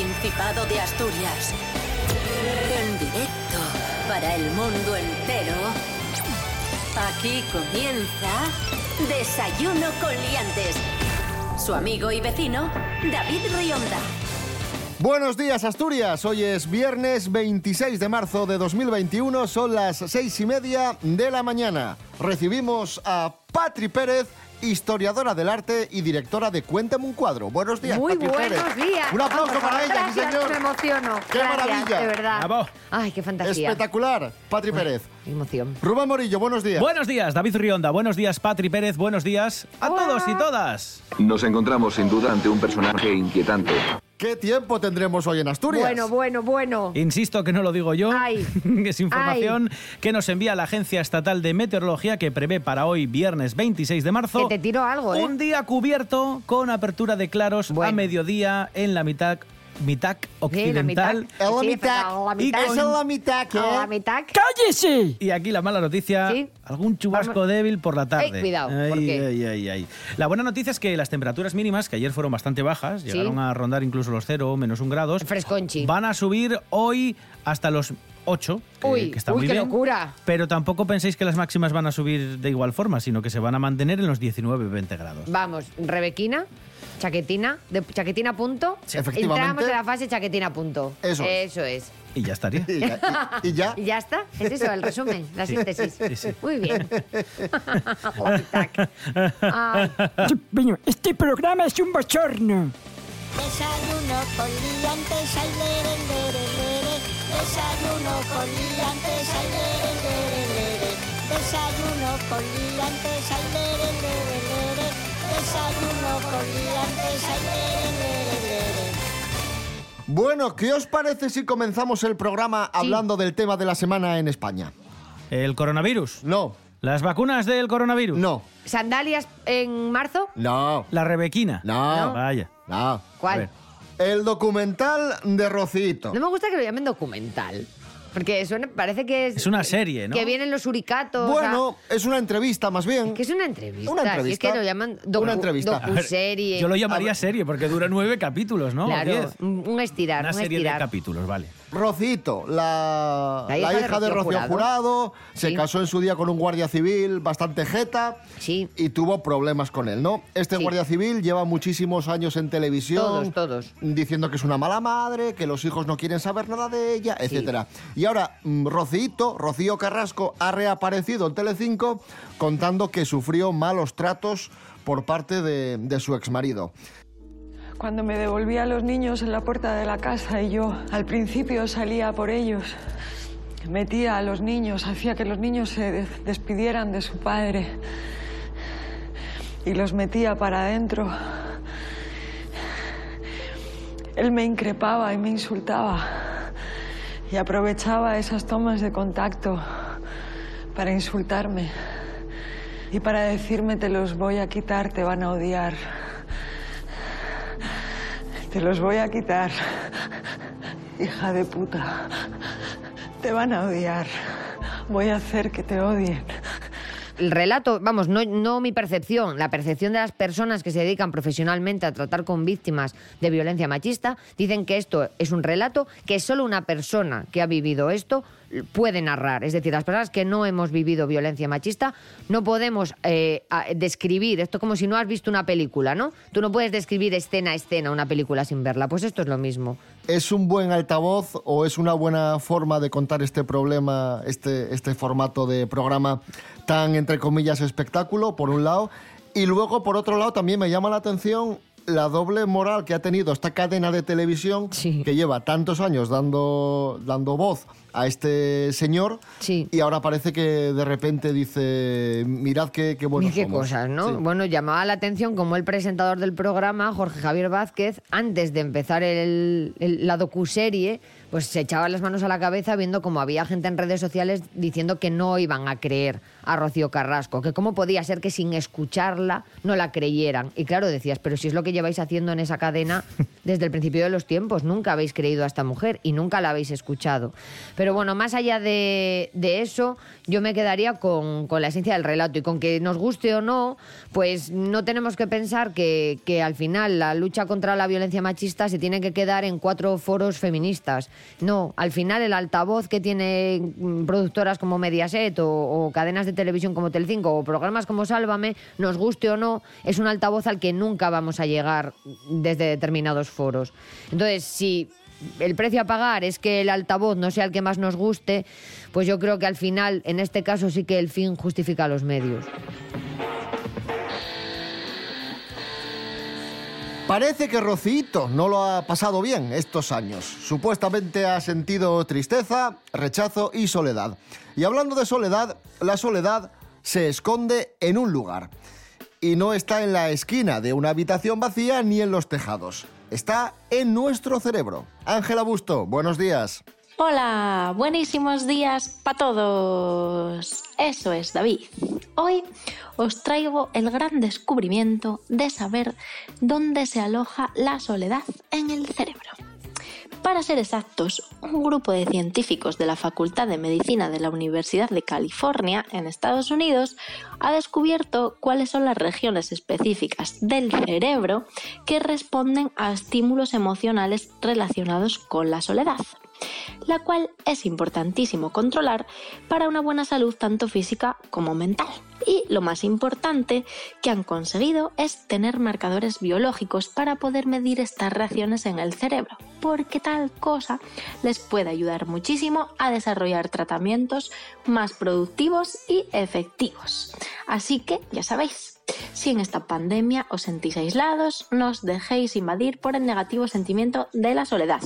Principado de Asturias. En directo para el mundo entero. Aquí comienza Desayuno con Liantes. Su amigo y vecino, David Rionda. Buenos días Asturias, hoy es viernes 26 de marzo de 2021, son las seis y media de la mañana. Recibimos a Patri Pérez, historiadora del arte y directora de Cuéntame un cuadro. Buenos días, Muy buenos Pérez. días. Un aplauso Vamos, para ella, sí señor. Me emociono. ¡Qué Gracias, maravilla! De verdad. Bravo. Ay, qué fantasía. Espectacular, Patri Pérez. Emoción. Rubén Morillo, buenos días. Buenos días, David Rionda. Buenos días, Patri Pérez. Buenos días a Hola. todos y todas. Nos encontramos sin duda ante un personaje inquietante. ¿Qué tiempo tendremos hoy en Asturias? Bueno, bueno, bueno. Insisto que no lo digo yo. Ay. es información que nos envía la Agencia Estatal de Meteorología que prevé para hoy, viernes 26 de marzo, Que te tiro algo, ¿eh? un día cubierto con apertura de claros a mediodía en la mitad, mitad Sí, la occidental. mitad. Es la mitad. mitad. con- es la mitad la. ¡Cállese! Y aquí la mala noticia, Sí. algún chubasco Vamos. débil por la tarde. Ey, cuidado, Ay, ¿por qué? ay, ay, ay. La buena noticia es que las temperaturas mínimas, que ayer fueron bastante bajas, llegaron a rondar incluso los 0, menos un grados, Fresconchi. van a subir hoy hasta los 8, que, Uy, que está uy, muy qué bien. locura. Pero tampoco penséis que las máximas van a subir de igual forma, sino que se van a mantener en los 19-20 grados. Vamos, Rebequina, chaquetina, de chaquetina punto. Sí, efectivamente. Entramos en la fase chaquetina punto. Eso es. Eso es. Y ya estaría. Y ya, y- y ya. Y ya está. Es eso, el resumen, la síntesis. sí, sí. Muy bien. Este programa es un bochorno. Desayuno con liantes, ay, lere, lere, lere. Desayuno con liantes, ay, lere, lere, lere. Desayuno con liantes, ay, lere, lere, lere. Desayuno con liantes, ay, lere, lere, lere. Bueno, ¿qué os parece si comenzamos el programa hablando del tema de la semana en España? El coronavirus. No, Las vacunas del coronavirus. no, ¿Sandalias en marzo? no, La rebequina. no, Vaya. no. A ¿Cuál? ver. El documental de Rocito. No me gusta que lo llamen documental. Porque suena, parece que es. Es una serie, ¿no? Que vienen los suricatos. Bueno, es una entrevista más bien. que es una entrevista. Una Si es entrevista. que lo llaman Una entrevista. Ver. Yo lo llamaría serie porque dura nueve capítulos, ¿no? O Claro, diez. un estirar, Una un serie de capítulos, vale. Rocito, la, La hija de hija de Rocío Rocío Jurado, Jurado. se Sí. casó en su día con un guardia civil bastante jeta Sí. y tuvo problemas con él, ¿no? Este Sí. guardia civil lleva muchísimos años en televisión Todos, todos. diciendo que es una mala madre, que los hijos no quieren saber nada de ella, etcétera. Y ahora mm, Rocito, Rocío Carrasco, ha reaparecido en Telecinco contando que sufrió malos tratos por parte de, de su exmarido. Cuando me devolvía a los niños en la puerta de la casa y yo al principio salía por ellos, metía a los niños, hacía que los niños se de- despidieran de su padre y los metía para adentro. Él me increpaba y me insultaba y aprovechaba esas tomas de contacto para insultarme y para decirme te los voy a quitar, te van a odiar. Te los voy a quitar, hija de puta. Te van a odiar. Voy a hacer que te odien. El relato, vamos, no, mi percepción, la percepción de las personas que se dedican profesionalmente a tratar con víctimas de violencia machista, dicen que esto es un relato que solo una persona que ha vivido esto puede narrar. Es decir, las personas que no hemos vivido violencia machista no podemos eh, describir esto como si no has visto una película, ¿no? Tú no puedes describir escena a escena una película sin verla. Pues esto es lo mismo. ¿Es un buen altavoz o es una buena forma de contar este problema, este, este formato de programa tan, entre comillas, espectáculo, por un lado? Y luego, por otro lado, también me llama la atención la doble moral que ha tenido esta cadena de televisión Sí. que lleva tantos años dando, dando voz a este señor Sí. y ahora parece que de repente dice, mirad qué, qué buenos qué somos". cosas, ¿no? Sí. Bueno, llamaba la atención como el presentador del programa, Jorge Javier Vázquez, antes de empezar el, el- la docuserie, pues se echaba las manos a la cabeza viendo como había gente en redes sociales diciendo que no iban a creer a Rocío Carrasco, que cómo podía ser que sin escucharla no la creyeran. Y claro, decías, pero si es lo que lleváis haciendo en esa cadena desde el principio de los tiempos, nunca habéis creído a esta mujer y nunca la habéis escuchado. Pero bueno, más allá de, eso, yo me quedaría con, con la esencia del relato y con que nos guste o no, pues no tenemos que pensar que, que al final la lucha contra la violencia machista se tiene que quedar en cuatro foros feministas. No, al final el altavoz que tiene mm, productoras como Mediaset o, o cadenas de televisión como Telecinco o programas como Sálvame, nos guste o no, es un altavoz al que nunca vamos a llegar desde determinados foros. Entonces, si el precio a pagar es que el altavoz no sea el que más nos guste, pues yo creo que al final, en este caso, sí que el fin justifica los medios. Parece que Rocito no lo ha pasado bien estos años. Supuestamente ha sentido tristeza, rechazo y soledad. Y hablando de soledad, la soledad se esconde en un lugar. Y no está en la esquina de una habitación vacía ni en los tejados. Está en nuestro cerebro. Ángela Busto, buenos días. Hola, buenísimos días para todos. Eso es, David. Hoy os traigo el gran descubrimiento de saber dónde se aloja la soledad en el cerebro. Para ser exactos, un grupo de científicos de la Facultad de Medicina de la Universidad de California, en Estados Unidos, ha descubierto cuáles son las regiones específicas del cerebro que responden a estímulos emocionales relacionados con la soledad la cual es importantísimo controlar para una buena salud tanto física como mental. Y lo más importante que han conseguido es tener marcadores biológicos para poder medir estas reacciones en el cerebro, porque tal cosa les puede ayudar muchísimo a desarrollar tratamientos más productivos y efectivos. Así que ya sabéis, si en esta pandemia os sentís aislados, no os dejéis invadir por el negativo sentimiento de la soledad.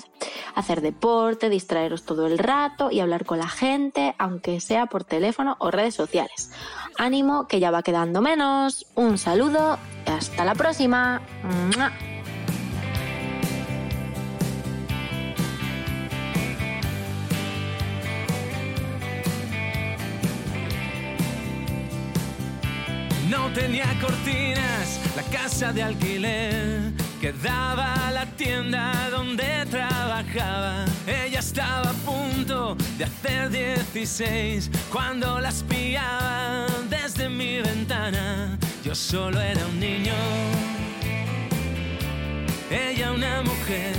Hacer deporte, distraeros todo el rato y hablar con la gente, aunque sea por teléfono o redes sociales. Ánimo, que ya va quedando menos. Un saludo y hasta la próxima. No tenía cortinas, la casa de alquiler que daba a la tienda donde trabajaba. Ella estaba a punto de hacer 16 cuando las pillaba desde mi ventana. Yo solo era un niño, ella una mujer.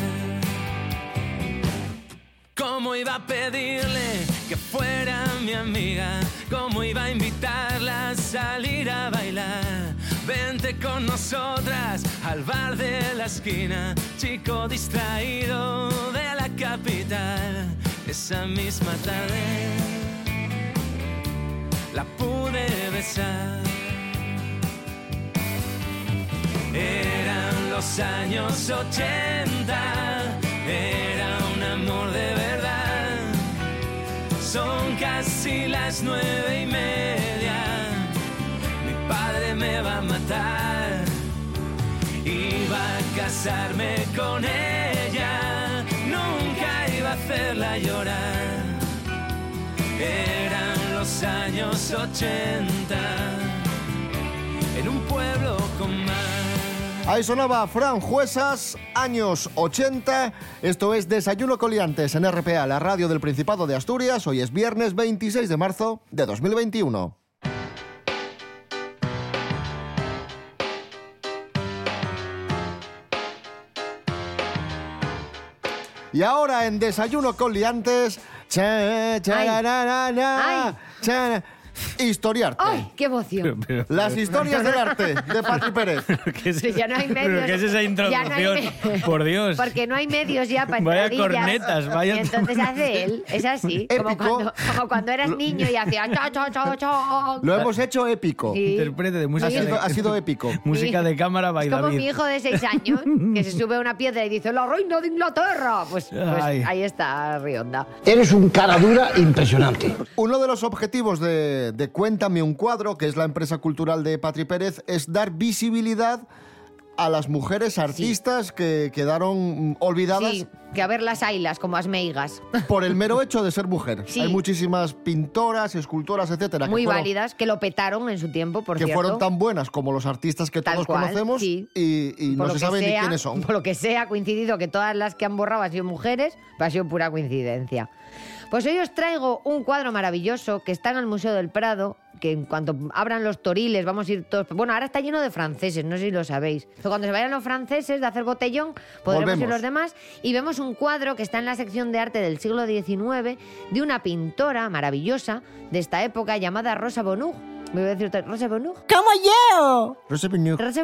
¿Cómo iba a pedirle que fuera mi amiga? ¿Cómo iba a invitarla a salir a bailar? Vente con nosotras al bar de la esquina, chico distraído de la capital. Esa misma tarde la pude besar. Eran los años 80, era Son casi las nueve y media, mi padre me va a matar. Iba a casarme con ella, nunca iba a hacerla llorar. Eran los años 80, en un pueblo con mar. Ahí sonaba Fran Juesas, años 80. Esto es Desayuno Coliantes en RPA, la radio del Principado de Asturias. Hoy es viernes 26 de marzo de 2021. Y ahora en Desayuno Coliantes. Cha, cha, Historiarte. ¡Ay, qué emoción! Pero- Las historias del arte de Pati Pérez. ¿Qué es, Sí, ya no hay ¿Pero medios. qué es esa Ya no hay introducción? Por Dios. Porque no hay medios ya para Vaya cornetas, vaya- Y entonces hace él, es así, como Épico. cuando, como cuando eras niño y hacía cha, cha, cha, cha. Lo hemos hecho épico. Sí. Interprete de Ha música sido, de, ha sido épico. música de cámara by Es como David. mi hijo de seis años que se sube a una piedra y dice ¡La reina de Inglaterra! Pues, pues ahí está Rionda. Eres un cara dura impresionante. Uno de los objetivos de, de Cuéntame un cuadro, que es la empresa cultural de Patri Pérez, es dar visibilidad a las mujeres artistas que quedaron olvidadas Sí, que a ver las ailas como as meigas. por el mero hecho de ser mujer. Sí. Hay muchísimas pintoras, escultoras, etcétera, Muy que fueron, válidas, que lo petaron en su tiempo, por que cierto. fueron tan buenas como los artistas que Tal todos cual, conocemos sí. y, no se sabe ni quiénes son. Por lo que sea, ha coincidido que todas las que han borrado han sido mujeres, pero ha sido pura coincidencia. Pues hoy os traigo un cuadro maravilloso que está en el Museo del Prado, que en cuanto abran los toriles vamos a ir todos... Bueno, ahora está lleno de franceses, no sé si lo sabéis. Pero cuando se vayan los franceses de hacer botellón, podremos ir los demás y vemos un cuadro que está en la sección de arte del siglo XIX de una pintora maravillosa de esta época llamada Rosa Bonheur. Me voy a decir otra- Rosa Bonheur. ¡Como yo! Rosa. Rosa Bonheur Rosa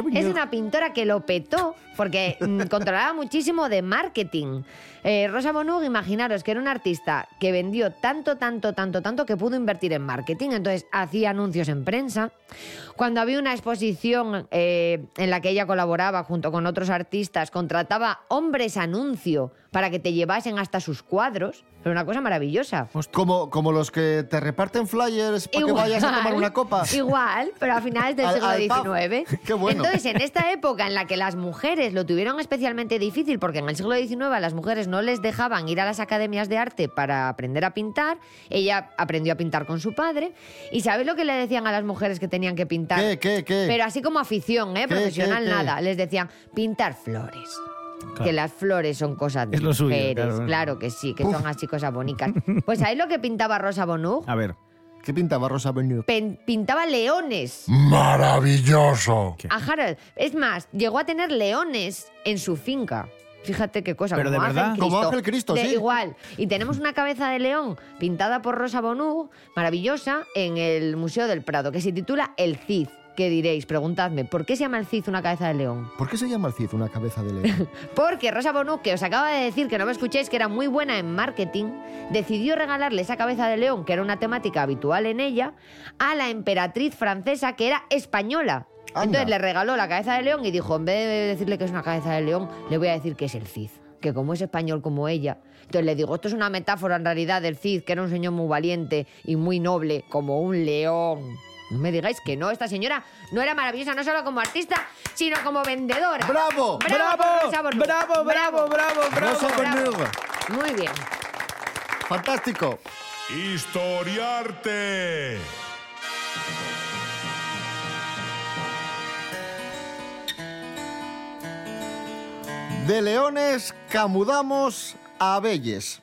Bonheur. es una pintora que lo petó porque mm, controlaba muchísimo de marketing. Eh, Rosa Bonheur, imaginaros que era una artista que vendió tanto, tanto, tanto, tanto que pudo invertir en marketing. Entonces hacía anuncios en prensa. Cuando había una exposición eh, en la que ella colaboraba junto con otros artistas, contrataba hombres anuncio para que te llevasen hasta sus cuadros. Era una cosa maravillosa. Como, como los que te reparten flyers para que vayas a tomar una copa. Igual, pero a finales del siglo. XIX. Qué bueno. Entonces, en esta época en la que las mujeres lo tuvieron especialmente difícil, porque en el siglo XIX a las mujeres no les dejaban ir a las academias de arte para aprender a pintar, ella aprendió a pintar con su padre. ¿Y sabéis lo que le decían a las mujeres que tenían que pintar? ¿Qué, qué, qué? Pero así como afición, ¿eh? ¿Qué, Profesional, nada. Les decían pintar flores. Claro. Que las flores son cosas de Es lo suyo, mujeres. claro. que sí, que son así cosas bonitas. Pues ¿sabéis lo que pintaba Rosa Bonheur? A ver. ¿Qué pintaba Rosa Bonheur? Pen- pintaba leones. Maravilloso. A Harold. Es más, llegó a tener leones en su finca. Fíjate qué cosa. Pero como de verdad. Ángel Cristo. Como Ángel Cristo, De- sí. Igual. Y tenemos una cabeza de león pintada por Rosa Bonheur, maravillosa, en el Museo del Prado, que se titula El Cid. ¿Qué diréis? Preguntadme, ¿por qué se llama el Cid una cabeza de león? ¿Por qué se llama el Cid una cabeza de león? Porque Rosa Bonheur, que os acaba de decir que no me escuchéis, que era muy buena en marketing, decidió regalarle esa cabeza de león, que era una temática habitual en ella, a la emperatriz francesa, que era española. Anda. Entonces le regaló la cabeza de león y dijo, en vez de decirle que es una cabeza de león, le voy a decir que es el Cid. Que como es español como ella. Entonces le digo, esto es una metáfora en realidad del Cid, que era un señor muy valiente y muy noble, como un león. No me digáis que no, esta señora no era maravillosa no solo como artista, sino como vendedora. ¡Bravo! ¡Bravo! ¡Bravo, bravo, bravo, bravo! Rosa Bonheur. Muy bien. Fantástico. Historiarte. De leones camudamos a abelles.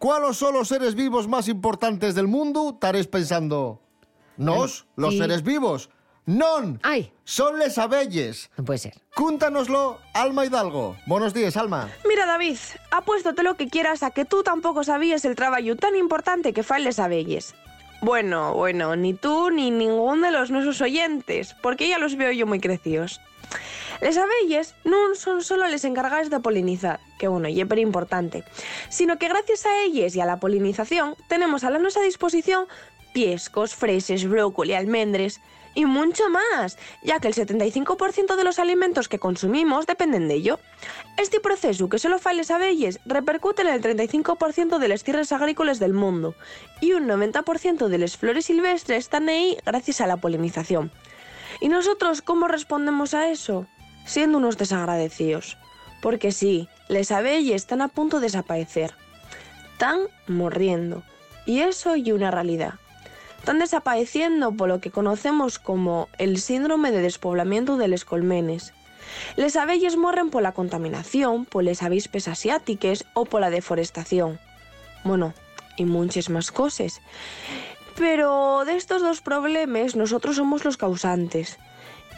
¿Cuáles son los seres vivos más importantes del mundo? Estaréis pensando, ¿nos? ¿Los Sí. seres vivos? ¡Non! ¡Ay! Son les abelles. No puede ser. Cúntanoslo, Alma Hidalgo. Buenos días, Alma. Mira, David, apuéstote lo que quieras a que tú tampoco sabías el trabajo tan importante que fan les abelles. Bueno, bueno, ni tú ni ningún de los nuestros oyentes, porque ya los veo yo muy crecidos. Les abelles no son solo les encargadas de polinizar, que bueno, y es importante, sino que gracias a ellas y a la polinización tenemos a la nuestra disposición piescos, freses, brócoli, almendres y mucho más, ya que el 75% de los alimentos que consumimos dependen de ello. Este proceso que solo fan les abelles repercute en el 35% de las tierras agrícolas del mundo y un 90% de las flores silvestres están ahí gracias a la polinización. ¿Y nosotros cómo respondemos a eso? Siendo unos desagradecidos. Porque sí, les abelles están a punto de desaparecer. Están morriendo. Y eso y una realidad. Están desapareciendo por lo que conocemos como el síndrome de despoblamiento de los colmenes. Les abelles morren por la contaminación, por las avispas asiáticas o por la deforestación. Bueno, y muchas más cosas. Pero de estos dos problemas nosotros somos los causantes.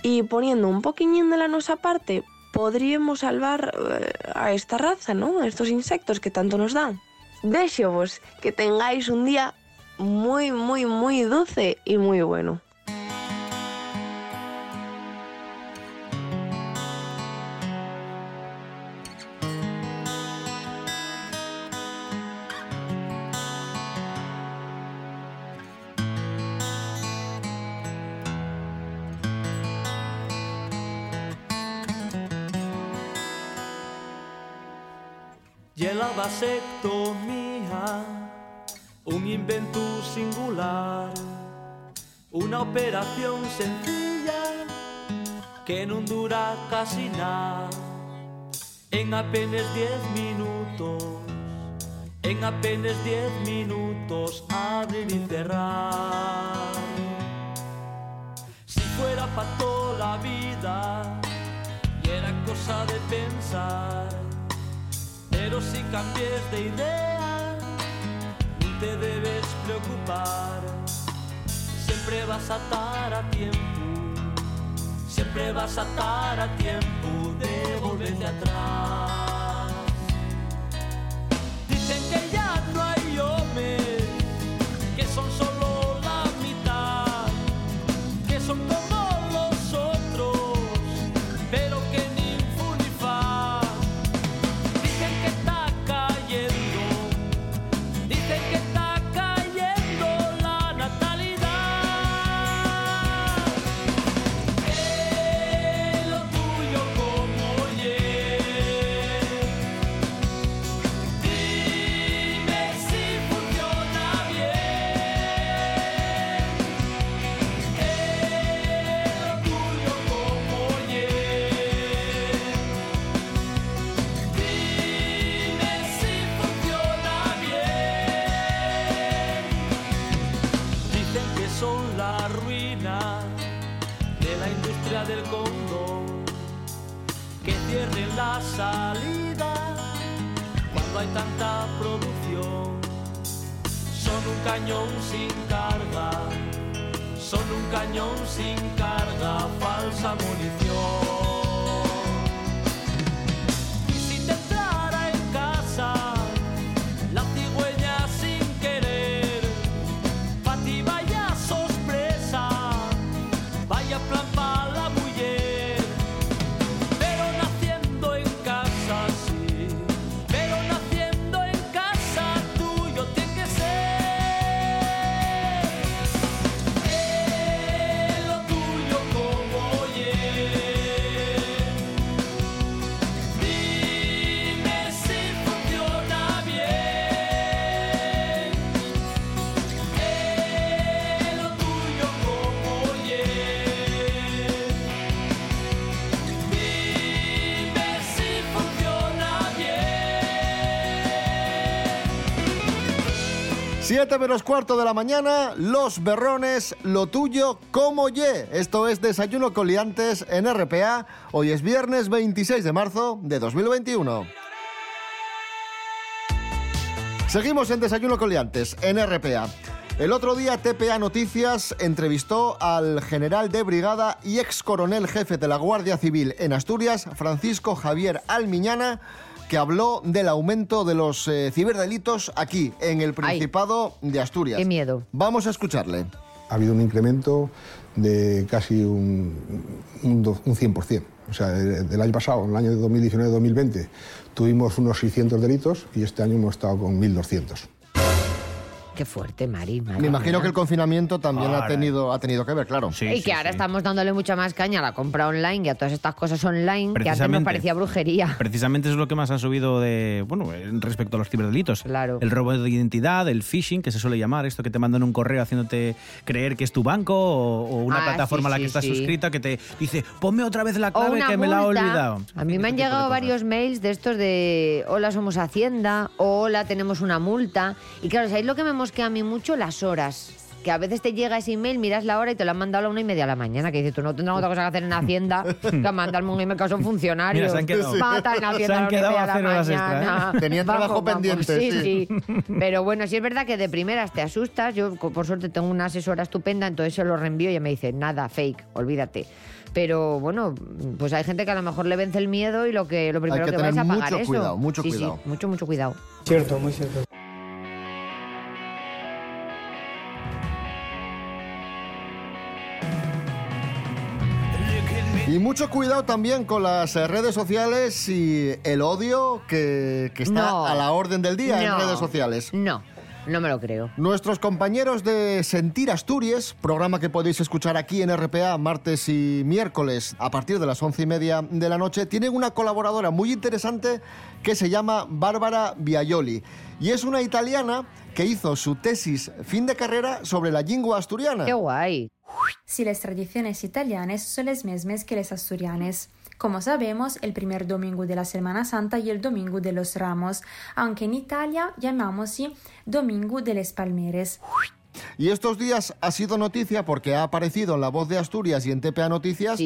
Y poniendo un poquillín de la nuestra parte, podríamos salvar eh, a esta raza, ¿no? A estos insectos que tanto nos dan. Deseo vos que tengáis un día muy, muy, muy dulce y muy bueno. Operación sencilla que non dura casi nada. En apenas 10 minutos En apenas 10 minutos abrir y cerrar Si fuera para la vida Y era cosa de pensar Pero si cambies de idea No te debes preocupar Siempre vas a estar a tiempo. Siempre vas a estar a tiempo de volverte atrás carga 7 menos cuarto de la mañana, Los Berrones, lo tuyo como ye. Esto es Desayuno con Liantes en RPA. Hoy es viernes 26 de marzo de 2021. Seguimos en Desayuno con Liantes en RPA. El otro día TPA Noticias entrevistó al general de brigada y ex coronel jefe de la Guardia Civil en Asturias, Francisco Javier Almiñana, que habló del aumento de los eh, ciberdelitos aquí, en el Principado de Asturias. Qué miedo. Vamos a escucharle. ha habido un incremento de casi un, un un 100%. O sea, de- del año pasado, en el año 2019-2020, tuvimos unos 600 delitos y este año hemos estado con 1.200. Qué fuerte, Mari. madre Me imagino mía. que el confinamiento también ha tenido, ha tenido que ver, claro. y que ahora estamos dándole mucha más caña a la compra online y a todas estas cosas online que antes nos parecía brujería. Precisamente es lo que más ha subido de, bueno, en respecto a los ciberdelitos. Claro. El robo de identidad, el phishing, que se suele llamar, esto que te mandan un correo haciéndote creer que es tu banco o, o una Ah, plataforma a la que sí, estás sí. suscrita que te dice, ponme otra vez la clave que me la he olvidado. A mí me han llegado varios mails de estos de hola somos Hacienda o hola tenemos una multa. Y claro, ¿sabéis lo que me mosquea a mí mucho? Las horas. Que a veces te llega ese email, miras la hora y te lo han mandado a la una y media de la mañana. Que dices, tú no tendrás otra cosa que hacer en Hacienda que mandarme un email que son funcionarios. Mira, se han quedado- Mata en se Hacienda han a la una y quedado media a de la horas extra, mañana. ¿eh? Tenían trabajo pendiente, Sí, sí. sí. Pero bueno, sí es verdad que de primeras te asustas. Yo, por suerte, tengo una asesora estupenda, entonces se lo reenvío y ella me dice, nada, fake, olvídate. Pero bueno, pues hay gente que a lo mejor le vence el miedo y lo que lo primero que que, va es apagar mucho eso. cuidado, mucho Sí, sí, cuidado. mucho, mucho cuidado. Cierto, muy cierto. Y mucho cuidado también con las eh, redes sociales y el odio que, que está No. a la orden del día en redes sociales. No, no me lo creo. Nuestros compañeros de Sentir Asturias, programa que podéis escuchar aquí en RPA martes y miércoles a partir de las once y media de la noche, tienen una colaboradora muy interesante que se llama Bárbara Biaioli. Y es una italiana que hizo su tesis fin de carrera sobre la lengua asturiana. ¡Qué guay! Si las tradiciones italianas son las mismas que las asturianas. Como sabemos, el primer domingo de la Semana Santa y el domingo de los Ramos, aunque en Italia llamamos sí, domingo de las Palmeres. Y estos días ha sido noticia porque ha aparecido en La Voz de Asturias y en TPA Noticias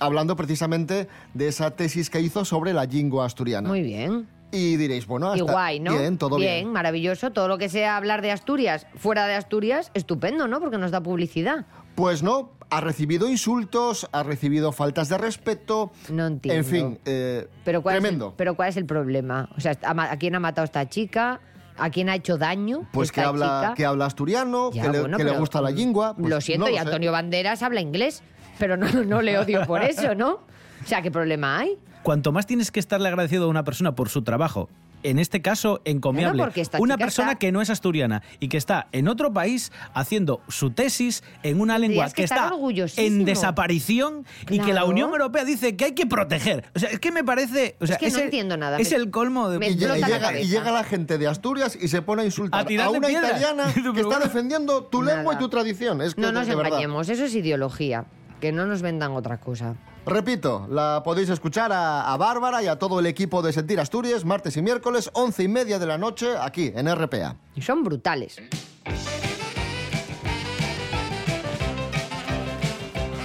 hablando precisamente de esa tesis que hizo sobre la lengua asturiana. Muy bien. Y diréis, bueno, Y hasta guay, ¿no? bien, todo bien. maravilloso. Todo lo que sea hablar de Asturias fuera de Asturias, estupendo, ¿no? Porque nos da publicidad. Pues no, ha recibido insultos, ha recibido faltas de respeto. No entiendo. En fin, eh, Pero ¿cuál tremendo. Es el, pero ¿cuál es el problema? O sea, ¿a ma- ¿a quién ha matado esta chica? ¿A quién ha hecho daño? Pues esta que habla, chica? que habla asturiano, Ya, que, le, bueno, que le pero, gusta la lengua. pues lo siento, no y sé. Antonio Banderas habla inglés, pero no, no le odio por eso, ¿no? O sea, ¿qué problema hay? Cuanto más tienes que estarle agradecido a una persona por su trabajo, en este caso encomiable, esta una persona está- que no es asturiana y que está en otro país haciendo su tesis en una lengua que está en desaparición y que la. Unión Europea dice que hay que proteger. O sea, es que me parece... O sea, Es que no el- entiendo nada, Es me- el colmo de... me Y, llega- la y llega la gente de Asturias y se pone a insultar A una italiana que está defendiendo tu Nada. lengua y tu tradición. Es que No nos engañemos, eso es ideología. Que no nos vendan otra cosa. Repito, la podéis escuchar a, a Bárbara y a todo el equipo de Sentir Asturias martes y miércoles, once y media de la noche, aquí en RPA. Y son brutales.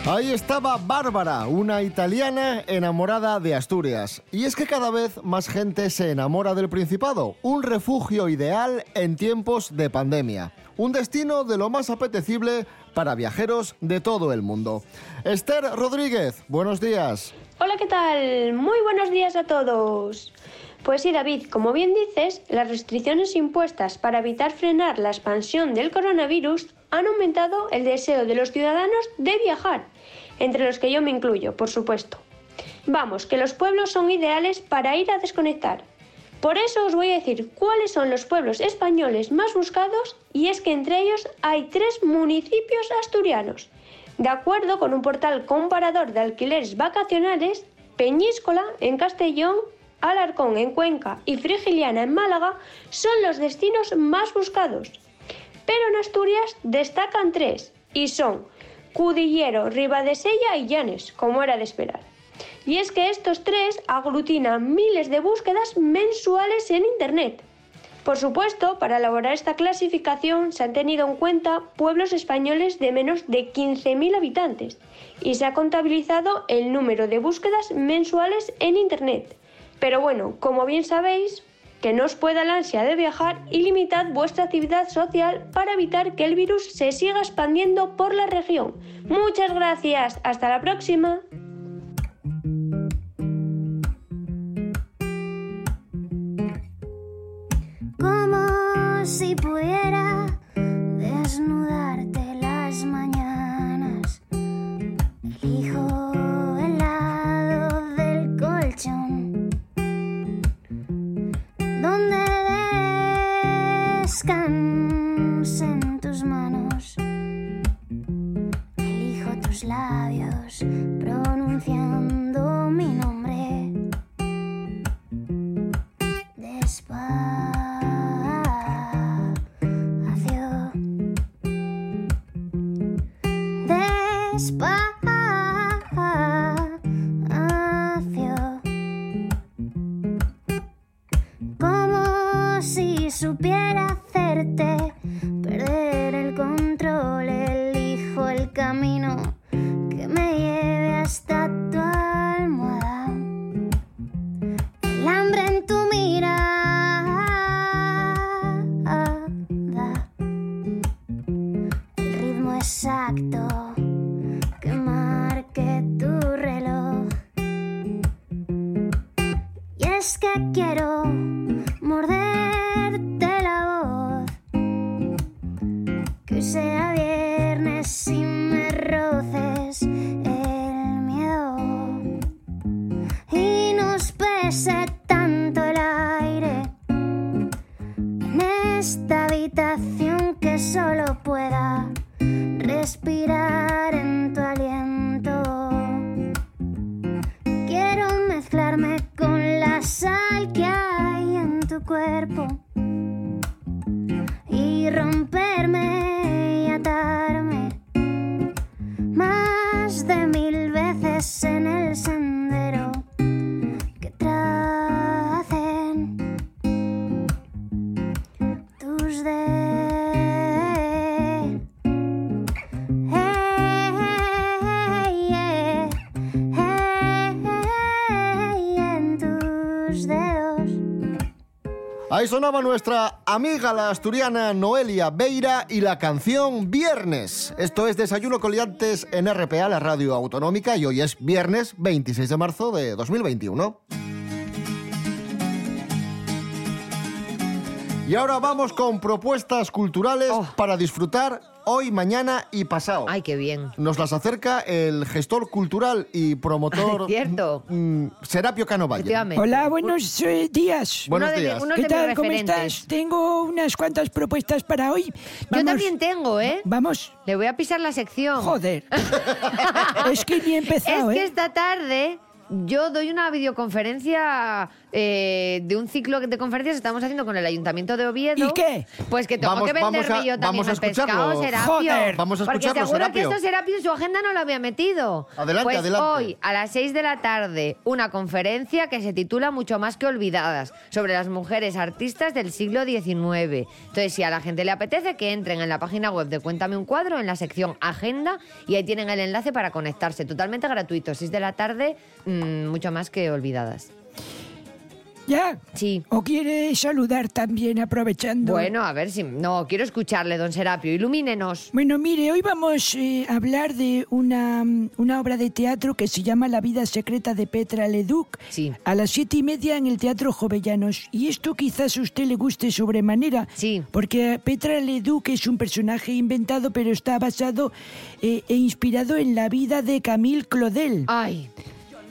Ahí estaba Bárbara, una italiana enamorada de Asturias. Y es que cada vez más gente se enamora del Principado, un refugio ideal en tiempos de pandemia. Un destino de lo más apetecible para viajeros de todo el mundo. Esther Rodríguez, buenos días. Hola, ¿qué tal? Muy buenos días a todos. Pues sí, David, como bien dices, las restricciones impuestas para evitar frenar la expansión del coronavirus han aumentado el deseo de los ciudadanos de viajar, entre los que yo me incluyo, por supuesto. Vamos, que los pueblos son ideales para ir a desconectar. Por eso os voy a decir cuáles son los pueblos españoles más buscados y es que entre ellos hay tres municipios asturianos. De acuerdo con un portal comparador de alquileres vacacionales, Peñíscola en Castellón, Alarcón en Cuenca y Frigiliana en Málaga son los destinos más buscados. Pero en Asturias destacan tres y son Cudillero, Ribadesella y Llanes, como era de esperar. Y es que estos tres aglutinan miles de búsquedas mensuales en Internet. Por supuesto, para elaborar esta clasificación se han tenido en cuenta pueblos españoles de menos de 15.000 habitantes y se ha contabilizado el número de búsquedas mensuales en Internet. Pero bueno, como bien sabéis, que no os pueda la ansia de viajar y limitad vuestra actividad social para evitar que el virus se siga expandiendo por la región. Muchas gracias, hasta la próxima. Respirar en tu aliento. Quiero mezclarme con la sal que hay en tu cuerpo Ahí sonaba nuestra amiga la asturiana Noelia Beira y la canción Viernes. Esto es Desayuno Coliantes en RPA, la radio autonómica, y hoy es viernes 26 de marzo de 2021. Y ahora vamos con propuestas culturales para disfrutar hoy, mañana y pasado. Ay, qué bien. Nos las acerca el gestor cultural y promotor Cierto. mm, Serapio Cano Valle. Efectivamente. Hola, buenos eh, días. Buenos de días. ¿Qué tal? ¿Cómo estás? Tengo unas cuantas propuestas para hoy. Yo también tengo, ¿eh? Vamos. Le voy a pisar la sección. Joder. es que ni he empezado, Es que ¿eh? esta tarde yo doy una videoconferencia eh, de un ciclo de conferencias que estamos haciendo con el Ayuntamiento de Oviedo. ¿Y qué? Pues que tengo Vamos- que venderme vamos a- yo también vamos a el pescado, escucharlo. Serapio. Joder. Vamos a Porque escucharlo, seguro Serapio. que esto Serapio en su agenda no lo había metido. Adelante, pues adelante. hoy, a las 6 de la tarde, una conferencia que se titula Mucho más que olvidadas, sobre las mujeres artistas del siglo XIX. Entonces, si a la gente le apetece, que entren en la página web de Cuéntame un cuadro, en la sección Agenda, y ahí tienen el enlace para conectarse. Totalmente gratuito, 6 de la tarde, mm, mucho más que olvidadas. ¿Ya? Sí. ¿O quiere saludar también aprovechando? Bueno, a ver si... No, quiero escucharle, don Serapio. Ilumínenos. Bueno, mire, hoy vamos eh, a hablar de una, mm, una obra de teatro que se llama La vida secreta de Petra Leduc. Sí. A las siete y media en el Teatro Jovellanos. Y esto quizás a usted le guste sobremanera. Sí. Porque Petra Leduc es un personaje inventado, pero está basado eh, e inspirado en la vida de Camille Claudel. Ay,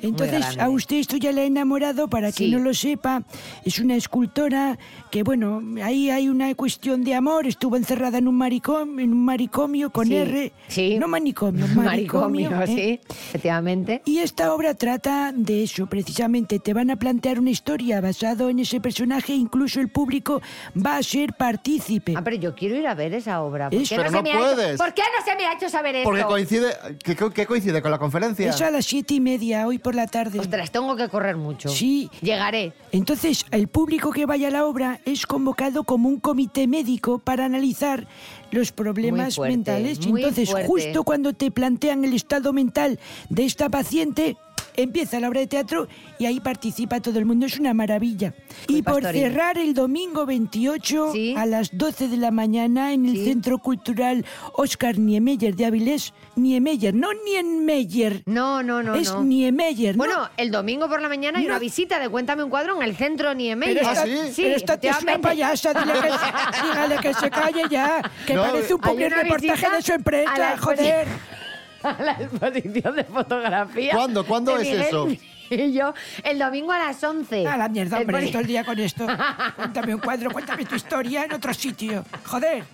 Entonces, a usted esto ya le ha enamorado, para Sí. que no lo sepa, es una escultora que, bueno, ahí hay una cuestión de amor, estuvo encerrada en un, maricom, en un maricomio con Sí. R. Sí. No manicomio, manicomio. manicomio, ¿eh? sí, efectivamente. Y esta obra trata de eso, precisamente. Te van a plantear una historia basado en ese personaje, incluso el público va a ser partícipe. Ah, pero yo quiero ir a ver esa obra. ¿Por qué se no me ha puedes. hecho, ¿Por qué no se me ha hecho saber esto? Porque coincide, ¿qué, qué coincide con la conferencia? Es a las siete y media, hoy por la tarde. Ostras, tengo que correr mucho. Sí. Llegaré. Entonces, el público que vaya a la obra es convocado como un comité médico para analizar los problemas fuerte, mentales. Entonces, fuerte. justo cuando te plantean el estado mental de esta paciente, empieza la obra de teatro y ahí participa todo el mundo. Es una maravilla. y por cerrar el domingo 28 Sí. a las 12 de la mañana en el Sí. Centro Cultural Oscar Niemeyer de Avilés. Niemeyer, no Niemeyer. No, no, no. es no. Niemeyer. ¿no? Bueno, el domingo por la mañana hay No. una visita de Cuéntame un cuadro en el centro Niemeyer. Pero esta, ¿Ah, sí? pero esta es una payasa, que, se- dígale que se calle ya, que No, parece un pobre una reportaje de su a empresa, la joder. a la exposición de fotografía. ¿Cuándo? ¿Cuándo de es Miguel eso? Millo, el domingo a las 11. A la mierda, El hombre, todo el día con esto. Cuéntame un cuadro, cuéntame tu historia en otro sitio. Joder.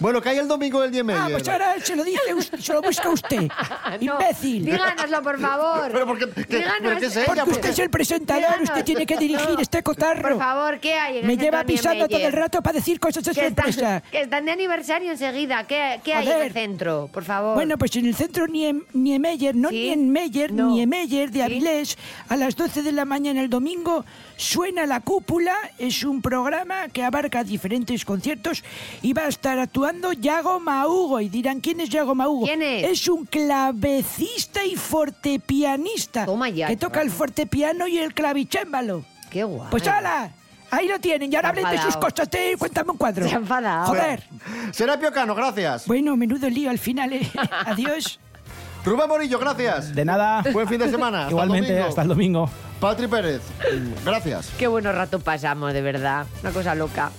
Bueno, que hay el domingo del Niemeyer. Ah, pues ahora se lo dice usted, se lo busca usted. No, Imbécil. Díganoslo, por favor. Pero ¿por qué- Díganos. es ella? Porque Porque- usted es el presentador, Díganos. usted tiene que dirigir No. este cotarro. Por favor, ¿qué hay en Me lleva pisando todo el rato para decir cosas de Que empresa. están, que están de aniversario enseguida. ¿Qué, qué hay en el centro? Por favor. Bueno, pues en el centro Nie- Niemeyer, no Sí. Niemeyer, No. Niemeyer de Sí. Avilés, a las 12 de la mañana el domingo, suena La Cúpula, es un programa que abarca diferentes conciertos y va a estar actuando Yago Maugo. Y dirán, ¿quién es Yago Maugo? ¿Quién es? Es un clavecista y fortepianista. Toma ya, Que toca el fortepiano y el clavicémbalo. Qué guay. Pues hala, ahí lo tienen. Y ahora hablen de sus cosas, te cuéntame un cuadro. Se ha enfadado. Joder. Serapio Cano, gracias. Bueno, menudo lío al final, ¿eh? Adiós. Rubén Morillo, gracias. De nada. Buen fin de semana. Hasta el Igualmente, domingo. hasta el domingo. Patri Pérez, gracias. Qué buenos rato pasamos, de verdad. Una cosa loca.